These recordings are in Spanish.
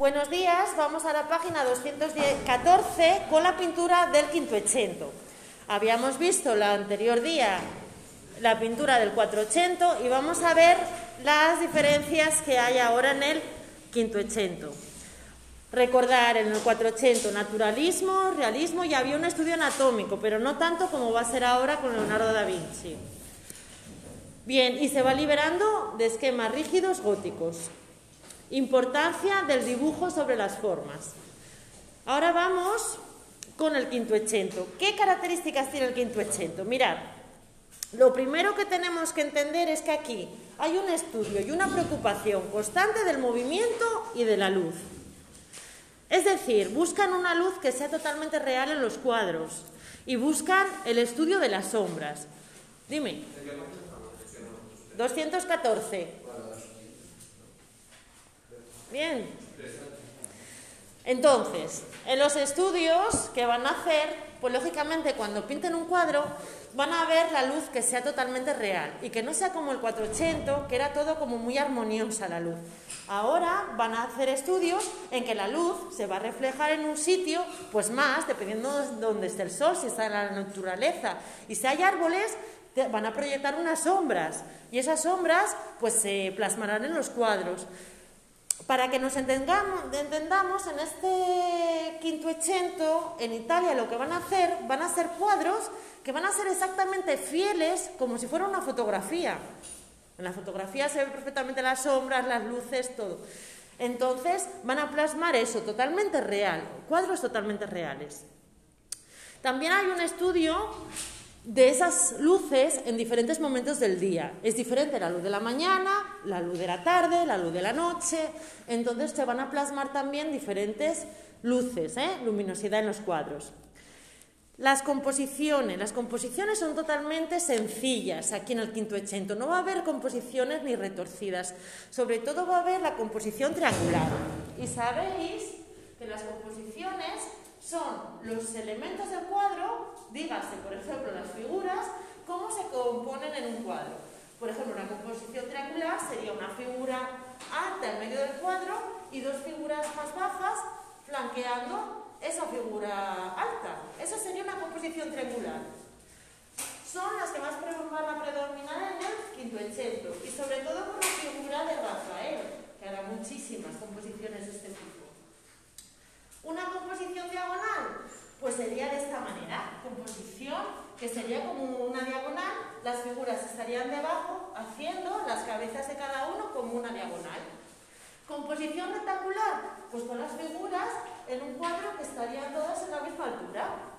Buenos días, vamos a la página 214 con la pintura del Quintoecento. Habíamos visto el anterior día la pintura del 480 y vamos a ver las diferencias que hay ahora en el Quintoecento. Recordar en el 480 naturalismo, realismo y había un estudio anatómico, pero no tanto como va a ser ahora con Leonardo da Vinci. Bien, y se va liberando de esquemas rígidos góticos. Importancia del dibujo sobre las formas. Ahora vamos con el quinto echento. ¿Qué características tiene el quinto echento? Mirad, lo primero que tenemos que entender es que aquí hay un estudio y una preocupación constante del movimiento y de la luz. Es decir, buscan una luz que sea totalmente real en los cuadros y buscan el estudio de las sombras. Dime. 214. Bien. Entonces, en los estudios que van a hacer, pues lógicamente cuando pinten un cuadro van a ver la luz que sea totalmente real y que no sea como el 480, que era todo como muy armoniosa la luz. Ahora van a hacer estudios en que la luz se va a reflejar en un sitio, pues más, dependiendo de dónde esté el sol, si está en la naturaleza. Y si hay árboles, van a proyectar unas sombras y esas sombras pues se plasmarán en los cuadros. Para que nos entendamos, entendamos, en este quinto echento, en Italia, lo que van a hacer, van a hacer cuadros que van a ser exactamente fieles, como si fuera una fotografía. En la fotografía se ven perfectamente las sombras, las luces, todo. Entonces van a plasmar eso totalmente real, cuadros totalmente reales. También hay un estudio de esas luces en diferentes momentos del día. Es diferente la luz de la mañana, la luz de la tarde, la luz de la noche. Entonces se van a plasmar también diferentes luces, ¿eh? luminosidad en los cuadros. Las composiciones. Las composiciones son totalmente sencillas aquí en el quinto echento. No va a haber composiciones ni retorcidas. Sobre todo va a haber la composición triangular. Y sabéis que las composiciones son los elementos del cuadro, dígase, por ejemplo, las figuras, cómo se componen en un cuadro. Por ejemplo, una composición triangular sería una figura alta en medio del cuadro y dos figuras más bajas flanqueando esa figura alta. Esa sería una composición triangular. Son las que más van a predominar en el quinto y sobre todo con la figura de Rafael, que hará muchísimas composiciones de este tipo. Una composición diagonal, pues sería de esta manera, composición que sería como una diagonal, las figuras estarían debajo haciendo las cabezas de cada uno como una diagonal. Composición rectangular, pues con las figuras en un cuadro que estarían todas en la misma altura.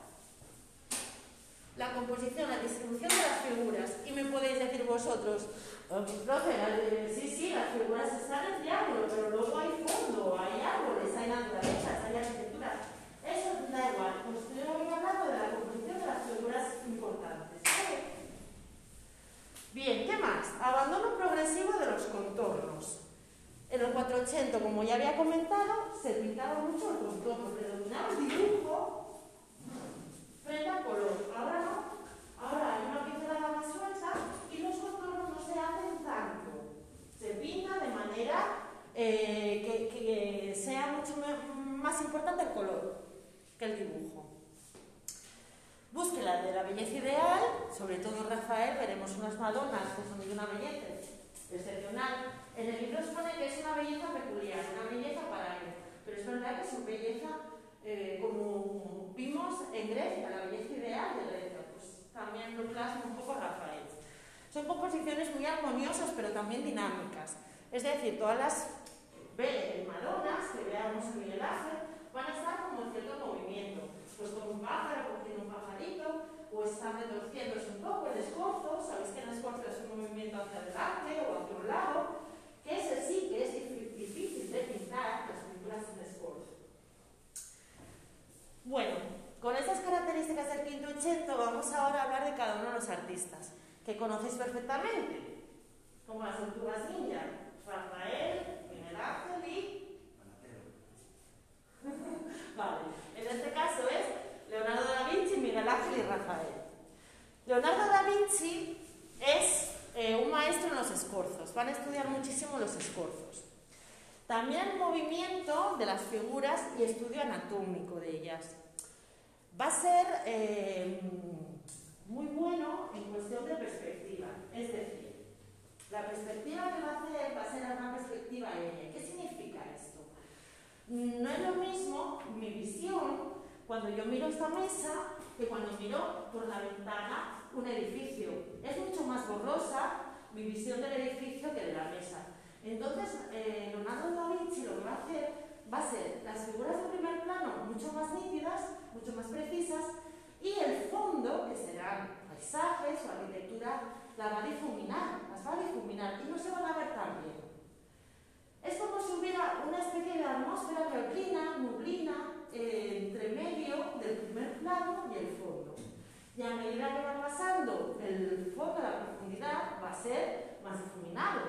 La composición, la distribución de las figuras. Y me podéis decir vosotros, oh, profe, sí, sí, las figuras están en triángulo, pero luego hay fondo, hay árboles, hay naturaleza, hay arquitectura. Eso da igual, pues estoy hablando de la composición de las figuras importantes. Bien, ¿qué más? Abandono progresivo de los contornos. En el 480, como ya había comentado, se pintaba mucho el contorno, predominaba el dibujo frente color. Ahora no. Ahora hay una pincelada más suelta y los contornos no se hacen tanto. Se pinta de manera eh, que, que, sea mucho más importante el color que el dibujo. Búsqueda de la belleza ideal, sobre todo Rafael, veremos unas Madonas que son de una belleza excepcional en el libro expone que es una belleza peculiar, una belleza para él, pero es verdad que su belleza, eh, como vimos en Grecia, la belleza ideal de Grecia, pues también lo plasma un poco Rafael. Son composiciones muy armoniosas, pero también dinámicas. Es decir, todas las Madonas que veamos en Miguel Ángel van a estar como en cierto movimiento, pues como un pájaro cogiendo un pajarito, o están retorciéndose un poco el escorzo, sabéis que el escorzo es un movimiento hacia adelante o hacia un lado, que ese sí que es difícil de pintar, las pinturas de escorzo. Bueno, con estas características del vamos ahora a hablar de cada uno de los artistas, que conocéis perfectamente, como las tortugas ninja, Rafael, Miguel Ángel y... vale, en este caso es Leonardo da Vinci, Miguel Ángel y Rafael. Leonardo da Vinci es eh, un maestro en los escorzos. Van a estudiar muchísimo los escorzos. También el movimiento de las figuras y estudio anatómico de ellas. Va a ser eh, muy bueno en cuestión de perspectiva, es decir, la perspectiva que va a hacer va a ser una perspectiva aérea. ¿Qué significa esto? No es lo mismo mi visión cuando yo miro esta mesa que cuando miro por la ventana un edificio. Es mucho más borrosa mi visión del edificio que de la mesa. Entonces, eh, Leonardo da Vinci lo que va a hacer va a ser las figuras de primer plano mucho más nítidas, mucho más precisas, y el fondo, que serán paisajes o arquitectura, la va a difuminar, las va a difuminar y no se van a ver tan bien. Es como si hubiera una especie de atmósfera neoblina, nublina, eh, entre medio del primer plano y el fondo. Y a medida que va pasando el fondo, la profundidad, va a ser más difuminado.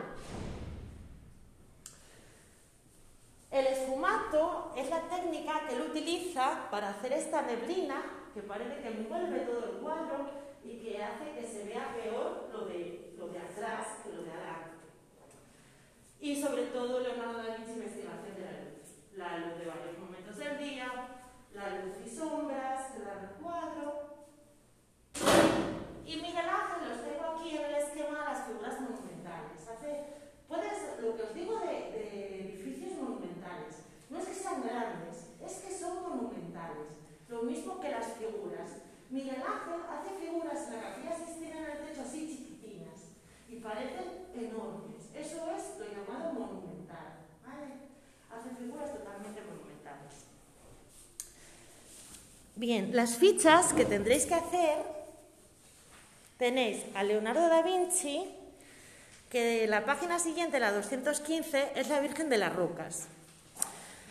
El esfumato es la técnica que él utiliza para hacer esta neblina que parece que envuelve todo el cuadro y que hace que se vea peor lo de, lo de atrás que lo de adelante. Y sobre todo Leonardo da Vinci investigación de la luz. La luz de varios momentos del día, la luz y sombras que dan el cuadro. Y Miguel Ángel los tengo aquí en el esquema de las figuras monumentales. Hace, puedes, lo que os digo de, de edificios monumentales, no es que sean grandes, es que son monumentales. Lo mismo que las figuras. Miguel Ángel hace figuras en la capilla Sistina en el techo así chiquitinas y parecen enormes. Eso es lo llamado monumental. ¿vale? Hace figuras totalmente monumentales. Bien, las fichas que tendréis que hacer, tenéis a Leonardo da Vinci, que la página siguiente, la 215, es la Virgen de las Rocas.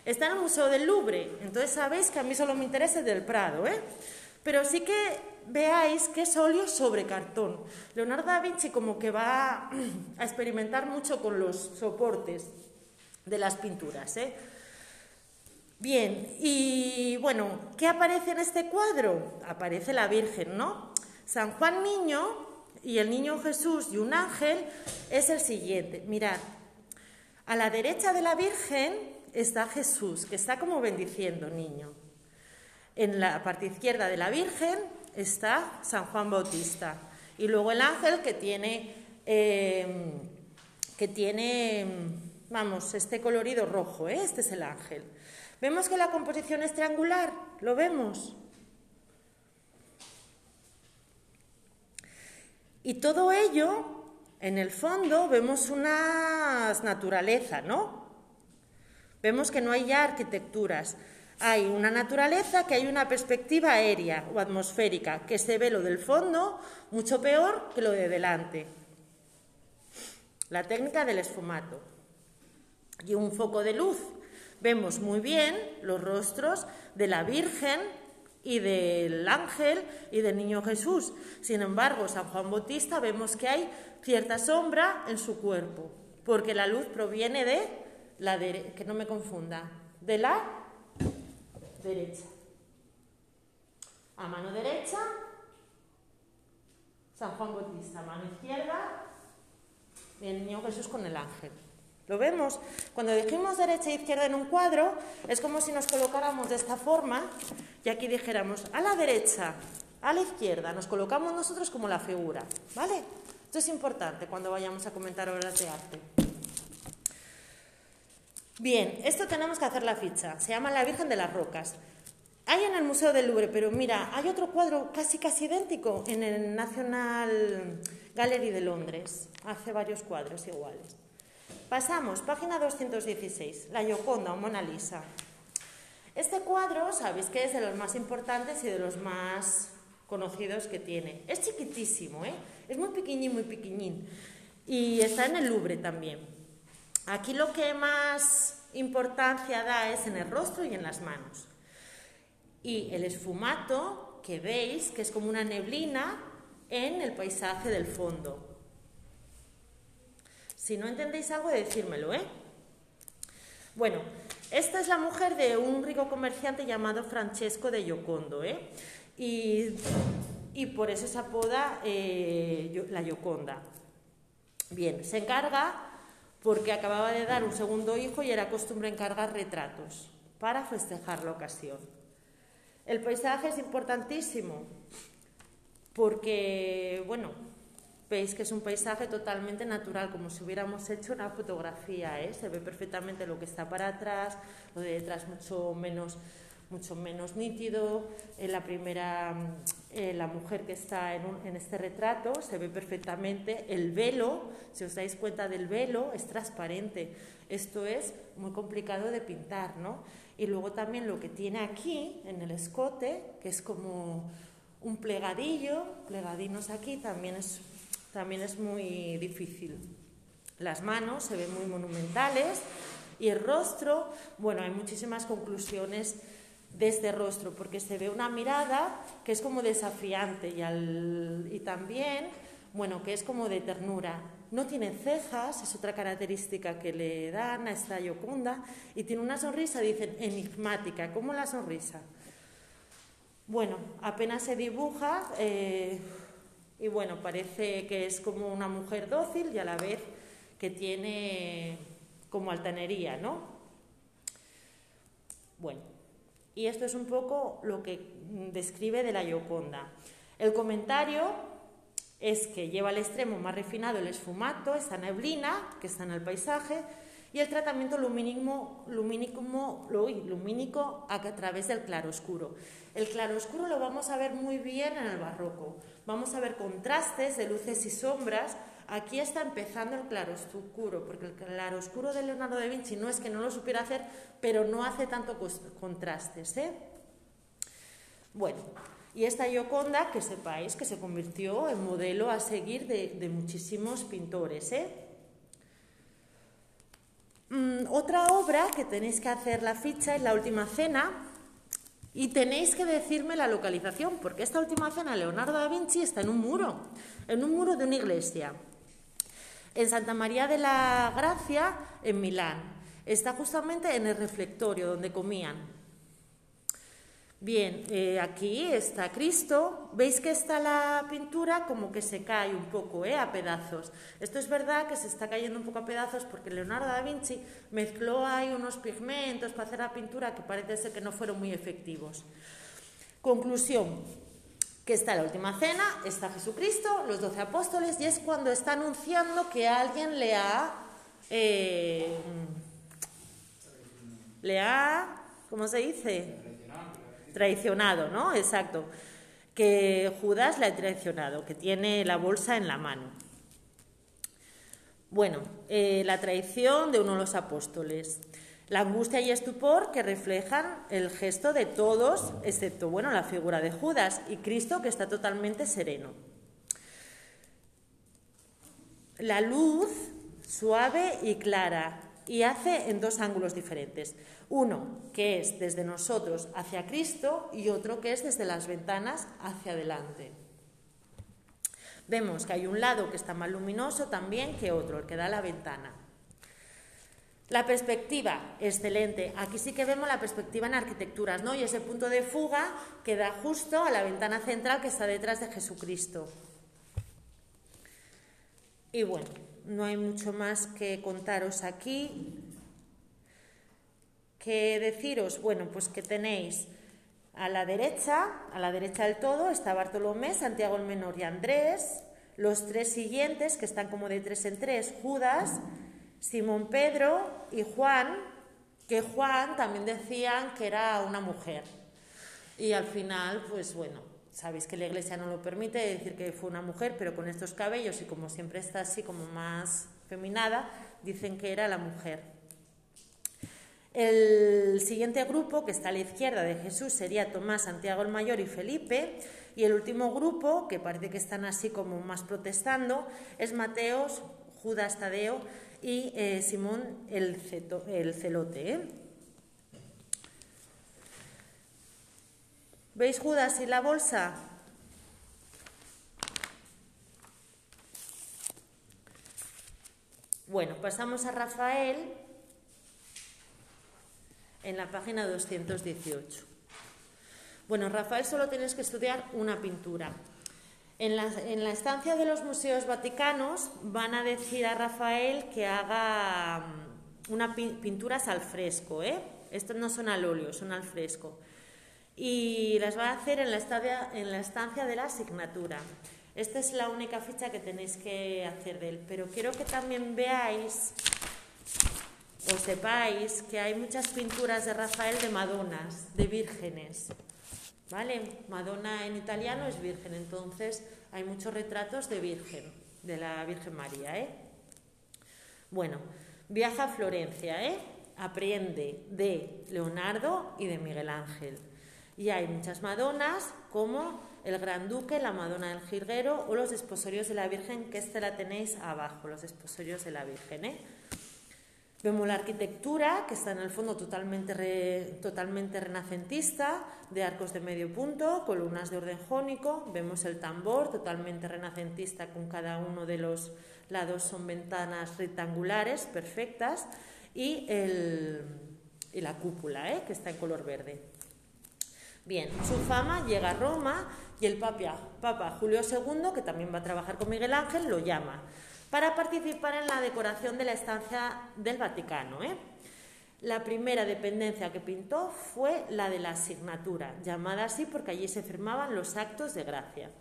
Está en el Museo del Louvre, entonces sabéis que a mí solo me interesa el del Prado, ¿eh? Pero sí que veáis que es óleo sobre cartón. Leonardo da Vinci como que va a experimentar mucho con los soportes de las pinturas, ¿eh? Bien, y bueno, ¿qué aparece en este cuadro? Aparece la Virgen, ¿no? San Juan Niño y el Niño Jesús y un ángel es el siguiente. Mirad, a la derecha de la Virgen está Jesús, que está como bendiciendo, niño. En la parte izquierda de la Virgen está San Juan Bautista. Y luego el ángel que tiene, eh, que tiene, vamos, este colorido rojo, ¿eh? este es el ángel. ¿Vemos que la composición es triangular? ¿Lo vemos? Y todo ello, en el fondo, vemos una naturaleza, ¿no? Vemos que no hay ya arquitecturas. Hay una naturaleza que hay una perspectiva aérea o atmosférica, que se ve lo del fondo mucho peor que lo de delante. La técnica del esfumato. Y un foco de luz. Vemos muy bien los rostros de la Virgen y del ángel y del niño Jesús. Sin embargo, San Juan Bautista vemos que hay cierta sombra en su cuerpo, porque la luz proviene de la que no me confunda, de la derecha. A mano derecha, San Juan Bautista, a mano izquierda, el niño Jesús con el ángel. ¿Lo vemos? Cuando dijimos derecha e izquierda en un cuadro, es como si nos colocáramos de esta forma y aquí dijéramos a la derecha, a la izquierda, nos colocamos nosotros como la figura, ¿vale? Esto es importante cuando vayamos a comentar obras de arte. Bien, esto tenemos que hacer la ficha. Se llama La Virgen de las Rocas. Hay en el Museo del Louvre, pero mira, hay otro cuadro casi casi idéntico en el National Gallery de Londres. Hace varios cuadros iguales. Pasamos, página 216, La Gioconda o Mona Lisa. Este cuadro, sabéis que es de los más importantes y de los más conocidos que tiene. Es chiquitísimo, ¿eh? Es muy pequeñín, muy pequeñín. Y está en el Louvre también. Aquí lo que más importancia da es en el rostro y en las manos. Y el esfumato, que veis, que es como una neblina en el paisaje del fondo. Si no entendéis algo, decírmelo, ¿eh? Bueno, esta es la mujer de un rico comerciante llamado Francesco de Giocondo, ¿eh? Y, por eso se apoda eh, la Gioconda. Bien, se encarga porque acababa de dar un segundo hijo y era costumbre encargar retratos para festejar la ocasión. El paisaje es importantísimo porque, bueno, veis que es un paisaje totalmente natural, como si hubiéramos hecho una fotografía, ¿eh? se ve perfectamente lo que está para atrás, lo de detrás mucho menos mucho menos nítido. En la primera, eh, la mujer que está en, en, este retrato se ve perfectamente. El velo, si os dais cuenta del velo, es transparente. Esto es muy complicado de pintar, ¿no? Y luego también lo que tiene aquí, en el escote, que es como un plegadillo, plegadinos aquí, también es, también es muy difícil. Las manos se ven muy monumentales y el rostro, bueno, hay muchísimas conclusiones de este rostro, porque se ve una mirada que es como desafiante y, y también, bueno, que es como de ternura. No tiene cejas, es otra característica que le dan a esta Yoconda, y tiene una sonrisa, dicen, enigmática, como la sonrisa. Bueno, apenas se dibuja eh, y bueno, parece que es como una mujer dócil y a la vez que tiene como altanería, ¿no? Bueno, y esto es un poco lo que describe de la Gioconda. El comentario es que lleva al extremo más refinado el esfumato, esa neblina que está en el paisaje, y el tratamiento lumínico, lumínico a través del claroscuro. El claroscuro lo vamos a ver muy bien en el barroco. Vamos a ver contrastes de luces y sombras Aquí está empezando el claroscuro, porque el claroscuro de Leonardo da Vinci no es que no lo supiera hacer, pero no hace tanto contrastes. ¿eh? Bueno, y esta Gioconda, que sepáis que se convirtió en modelo a seguir de, muchísimos pintores. ¿eh? Mm, otra obra que tenéis que hacer la ficha es La Última Cena, y tenéis que decirme la localización, porque esta última cena, Leonardo da Vinci, está en un muro, en un muro de una iglesia en Santa María de la Gracia, en Milán. Está justamente en el reflectorio donde comían. Bien, eh, aquí está Cristo. Veis que está la pintura como que se cae un poco, eh, a pedazos. Esto es verdad que se está cayendo un poco a pedazos porque Leonardo da Vinci mezcló ahí unos pigmentos para hacer la pintura que parece ser que no fueron muy efectivos. Conclusión, que está la última cena, está Jesucristo, los doce apóstoles, y es cuando está anunciando que alguien le ha, eh, le ha, ¿cómo se dice? Traicionado, ¿no? Exacto. Que Judas le ha traicionado, que tiene la bolsa en la mano. Bueno, eh, la traición de uno de los apóstoles la angustia y estupor que reflejan el gesto de todos, excepto bueno, la figura de Judas y Cristo que está totalmente sereno. La luz suave y clara y hace en dos ángulos diferentes. Uno que es desde nosotros hacia Cristo y otro que es desde las ventanas hacia adelante. Vemos que hay un lado que está más luminoso también que otro, el que da la ventana. La perspectiva, excelente. Aquí sí que vemos la perspectiva en arquitecturas, ¿no? Y ese punto de fuga que da justo a la ventana central que está detrás de Jesucristo. Y bueno, no hay mucho más que contaros aquí. ¿Qué deciros? Bueno, pues que tenéis a la derecha, a la derecha del todo, está Bartolomé, Santiago el Menor y Andrés. Los tres siguientes, que están como de tres en tres, Judas, Simón Pedro y Juan, que Juan también decían que era una mujer. Y al final, pues bueno, sabéis que la iglesia no lo permite decir que fue una mujer, pero con estos cabellos y como siempre está así como más feminada, dicen que era la mujer. El siguiente grupo, que está a la izquierda de Jesús, sería Tomás, Santiago el Mayor y Felipe. Y el último grupo, que parece que están así como más protestando, es Mateos, Judas Tadeo y eh, Simón el, celote. ¿eh? ¿Veis Judas y la bolsa? Bueno, pasamos a Rafael en la página 218. Bueno, Rafael solo tienes que estudiar una pintura. En la, en la, estancia de los museos vaticanos van a decir a Rafael que haga mm, unas pinturas al fresco, ¿eh? Estos no son al óleo, son al fresco. Y las va a hacer en la, estancia, de la asignatura. Esta es la única ficha que tenéis que hacer de él. Pero quiero que también veáis o sepáis que hay muchas pinturas de Rafael de Madonas, de vírgenes. ¿Vale? Madonna en italiano es virgen, entonces hay muchos retratos de virgen, de la Virgen María, ¿eh? Bueno, viaja a Florencia, ¿eh? Aprende de Leonardo y de Miguel Ángel. Y hay muchas Madonas, como el Gran Duque, la Madonna del Jirguero o los desposorios de la Virgen, que este la tenéis abajo, los desposorios de la Virgen, ¿eh? Vemos la arquitectura, que está en el fondo totalmente, totalmente renacentista, de arcos de medio punto, columnas de orden jónico. Vemos el tambor, totalmente renacentista, con cada uno de los lados son ventanas rectangulares, perfectas. Y, el, y la cúpula, ¿eh? que está en color verde. Bien, su fama llega a Roma y el papa, papa Julio II, que también va a trabajar con Miguel Ángel, lo llama para participar en la decoración de la estancia del Vaticano. ¿eh? La primera dependencia que pintó fue la de la asignatura, llamada así porque allí se firmaban los actos de gracia.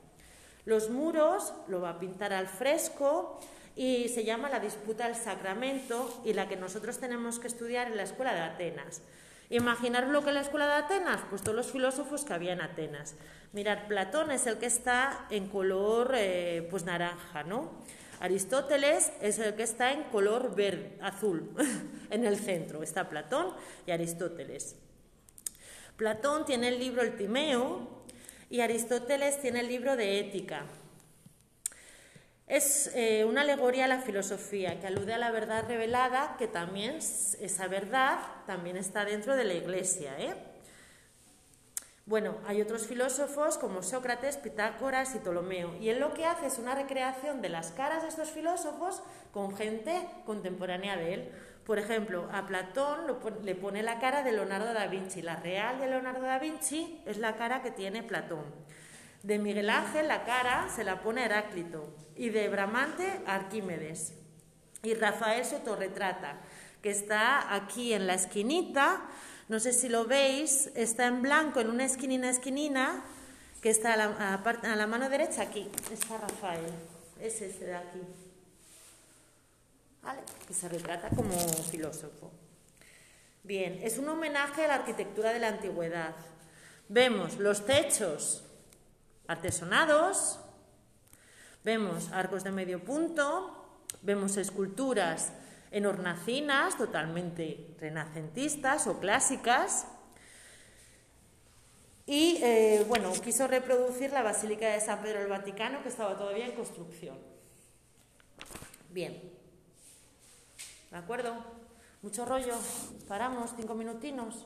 Los muros lo va a pintar al fresco y se llama la disputa del sacramento y la que nosotros tenemos que estudiar en la escuela de Atenas. Imaginar lo que la escuela de Atenas, pues todos los filósofos que había en Atenas. Mirar, Platón es el que está en color eh, pues naranja, ¿no? Aristóteles es el que está en color verde, azul, en el centro. Está Platón y Aristóteles. Platón tiene el libro El Timeo y Aristóteles tiene el libro de Ética. Es eh, una alegoría a la filosofía que alude a la verdad revelada, que también esa verdad también está dentro de la Iglesia. ¿eh? Bueno, hay otros filósofos como Sócrates, Pitágoras y Ptolomeo, y él lo que hace es una recreación de las caras de estos filósofos con gente contemporánea de él. Por ejemplo, a Platón le pone la cara de Leonardo da Vinci. La real de Leonardo da Vinci es la cara que tiene Platón. De Miguel Ángel la cara se la pone Heráclito y de Bramante Arquímedes. Y Rafael se autorretrata, que está aquí en la esquinita no sé si lo veis, está en blanco en una esquinina esquinina que está a la, mano derecha aquí. Está Rafael, es ese de aquí. ¿Vale? Que se retrata como filósofo. Bien, es un homenaje a la arquitectura de la antigüedad. Vemos los techos artesonados, vemos arcos de medio punto, vemos esculturas en hornacinas totalmente renacentistas o clásicas. Y eh, bueno, quiso reproducir la Basílica de San Pedro del Vaticano, que estaba todavía en construcción. Bien. ¿De acuerdo? Mucho rollo. Paramos cinco minutinos.